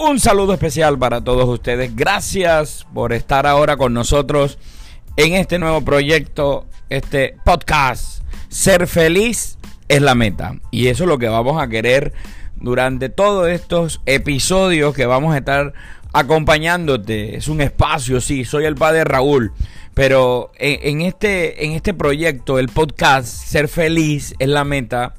Un saludo especial para todos ustedes. Gracias por estar ahora con nosotros en este nuevo proyecto, este podcast. Ser feliz es la meta. Y eso es lo que vamos a querer durante todos estos episodios que vamos a estar acompañándote. Es un espacio, sí, soy el padre Raúl. Pero en, este, en este proyecto, el podcast, ser feliz es la meta.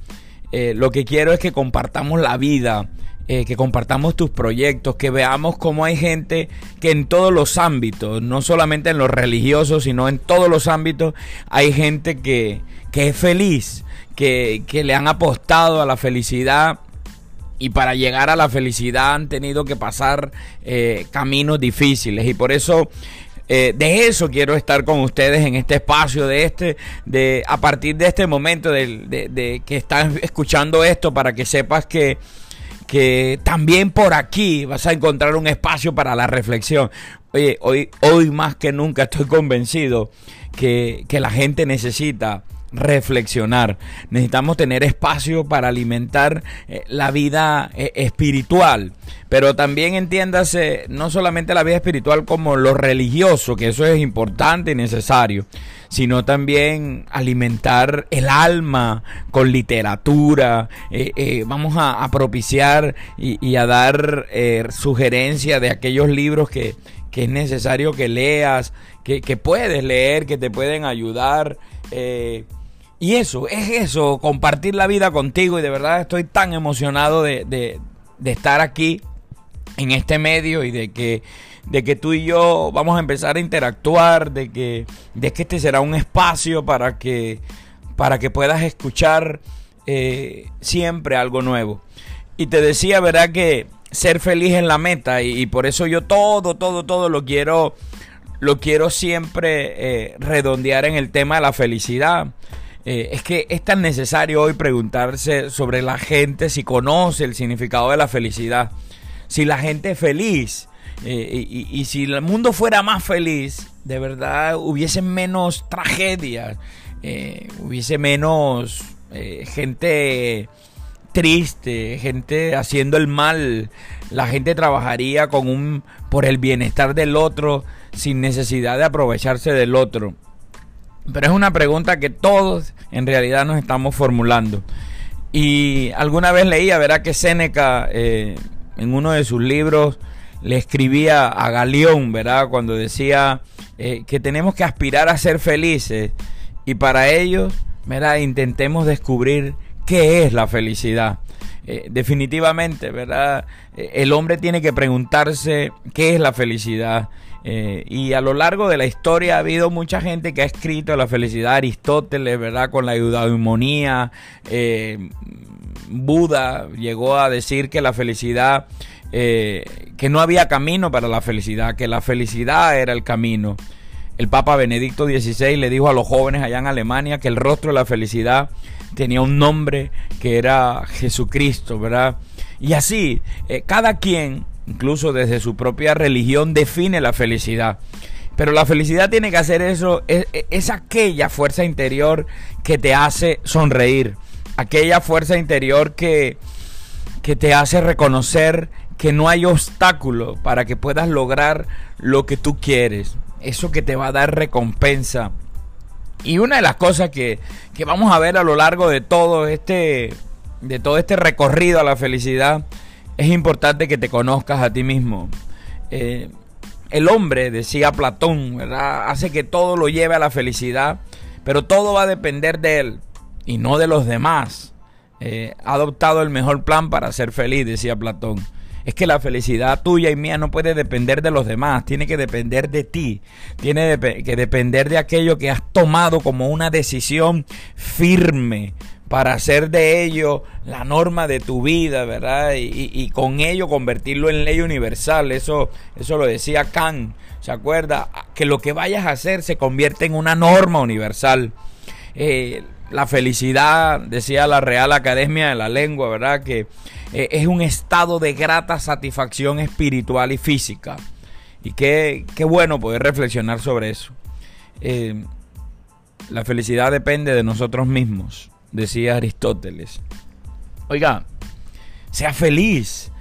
Eh, lo que quiero es que compartamos la vida, eh, que compartamos tus proyectos, que veamos cómo hay gente que en todos los ámbitos, no solamente en los religiosos, sino en todos los ámbitos, hay gente que, es feliz, que, le han apostado a la felicidad y para llegar a la felicidad han tenido que pasar eh, caminos difíciles. Y por eso eh, de eso quiero estar con ustedes en este espacio de este, de a partir de este momento de, que están escuchando esto para que sepas que, que también por aquí vas a encontrar un espacio para la reflexión. Oye, hoy, hoy más que nunca estoy convencido que, que la gente necesita reflexionar. Necesitamos tener espacio para alimentar eh, la vida eh, espiritual. Pero también entiéndase no solamente la vida espiritual como lo religioso, que eso es importante y necesario, sino también alimentar el alma con literatura. Eh, vamos a, propiciar y, a dar sugerencia de aquellos libros que, es necesario que leas, que, puedes leer, que te pueden ayudar. Y eso, es eso, compartir la vida contigo y de verdad estoy tan emocionado de, estar aquí en este medio y de que, de que tú y yo vamos a empezar a interactuar, de que, de que este será un espacio para que, para que puedas escuchar eh, siempre algo nuevo. Y te decía, ¿verdad? Que ser feliz en la meta y, por eso yo todo, todo, todo lo quiero, lo quiero siempre eh, redondear en el tema de la felicidad. Eh, es que es tan necesario hoy preguntarse sobre la gente si conoce el significado de la felicidad. Si la gente es feliz eh, y, si el mundo fuera más feliz, de verdad hubiese menos tragedias, eh, hubiese menos gente triste, gente haciendo el mal, la gente trabajaría con un por el bienestar del otro sin necesidad de aprovecharse del otro. Pero es una pregunta que todos en realidad nos estamos formulando. Y alguna vez leía, verá que Séneca eh, en uno de sus libros le escribía a Galeón, ¿verdad? Cuando decía eh, que tenemos que aspirar a ser felices y para ello, ¿verdad? Intentemos descubrir qué es la felicidad. Eh, definitivamente, ¿verdad? el hombre tiene que preguntarse qué es la felicidad. Eh, y a lo largo de la historia ha habido mucha gente que ha escrito la felicidad, Aristóteles, ¿verdad? Con la eudaimonia, eh, Buda llegó a decir que la felicidad, eh, que no había camino para la felicidad, que la felicidad era el camino. El Papa Benedicto XVI le dijo a los jóvenes allá en Alemania que el rostro de la felicidad tenía un nombre que era Jesucristo, ¿verdad? Y así, cada quien incluso desde su propia religión, define la felicidad. Pero la felicidad tiene que hacer eso, es, aquella fuerza interior que te hace sonreír, aquella fuerza interior que, que te hace reconocer que no hay obstáculo para que puedas lograr lo que tú quieres, eso que te va a dar recompensa. Y una de las cosas que, que vamos a ver a lo largo de todo este, de todo este recorrido a la felicidad, es importante que te conozcas a ti mismo. Eh, el hombre, decía Platón, ¿verdad? hace que todo lo lleve a la felicidad, pero todo va a depender de él y no de los demás. Eh, ha adoptado el mejor plan para ser feliz, decía Platón. Es que la felicidad tuya y mía no puede depender de los demás, tiene que depender de ti, tiene que depender de aquello que has tomado como una decisión firme, para hacer de ello la norma de tu vida, ¿verdad? Y, con ello convertirlo en ley universal. Eso, eso lo decía Kant, ¿se acuerda? Que lo que vayas a hacer se convierte en una norma universal. Eh, la felicidad, decía la Real Academia de la Lengua, ¿verdad? Que eh, es un estado de grata satisfacción espiritual y física. Y qué, qué bueno poder reflexionar sobre eso. Eh, la felicidad depende de nosotros mismos decía Aristóteles. Oiga, sea feliz.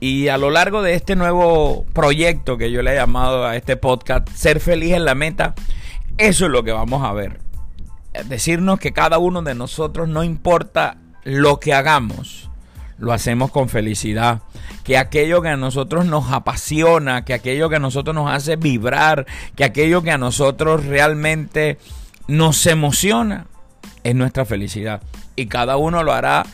Y a lo largo de este nuevo proyecto que yo le he llamado a este podcast, Ser feliz en la meta, eso es lo que vamos a ver. decirnos que cada uno de nosotros, no importa lo que hagamos, lo hacemos con felicidad. Que aquello que a nosotros nos apasiona, que aquello que a nosotros nos hace vibrar, que aquello que a nosotros realmente nos emociona, es nuestra felicidad. Y cada uno lo hará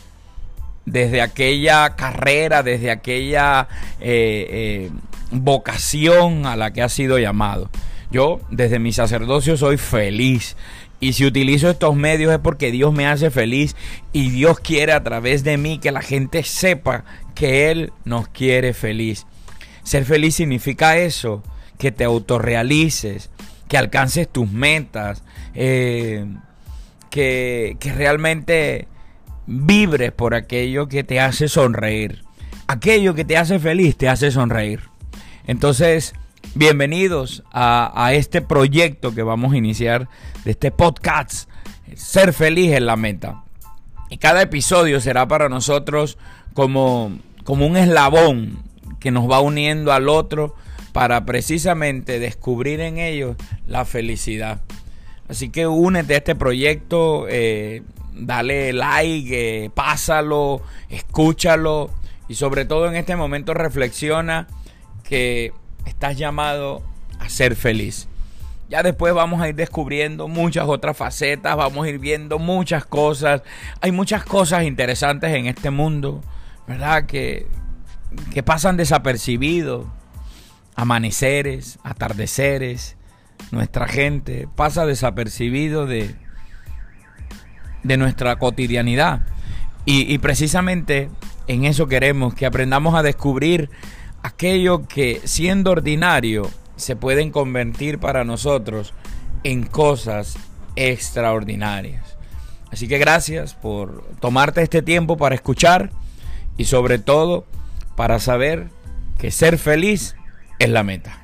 desde aquella carrera, desde aquella eh, eh, vocación a la que ha sido llamado. Yo, desde mi sacerdocio, soy feliz. Y si utilizo estos medios es porque Dios me hace feliz y Dios quiere a través de mí que la gente sepa que Él nos quiere feliz. Ser feliz significa eso, que te autorrealices, que alcances tus metas, eh, que, que realmente vibres por aquello que te hace sonreír. Aquello que te hace feliz te hace sonreír. Entonces, bienvenidos a, este proyecto que vamos a iniciar de este podcast, Ser feliz en la meta. Y cada episodio será para nosotros como, como un eslabón que nos va uniendo al otro para precisamente descubrir en ellos la felicidad. Así que únete a este proyecto, eh, dale like, eh, pásalo, escúchalo y sobre todo en este momento reflexiona que estás llamado a ser feliz. Ya después vamos a ir descubriendo muchas otras facetas, vamos a ir viendo muchas cosas. Hay muchas cosas interesantes en este mundo, ¿verdad? Que, que pasan desapercibidos. Amaneceres, atardeceres. Nuestra gente pasa desapercibido de, de nuestra cotidianidad. Y, precisamente en eso queremos, que aprendamos a descubrir aquello que siendo ordinario se pueden convertir para nosotros en cosas extraordinarias. Así que gracias por tomarte este tiempo para escuchar y sobre todo para saber que ser feliz es la meta.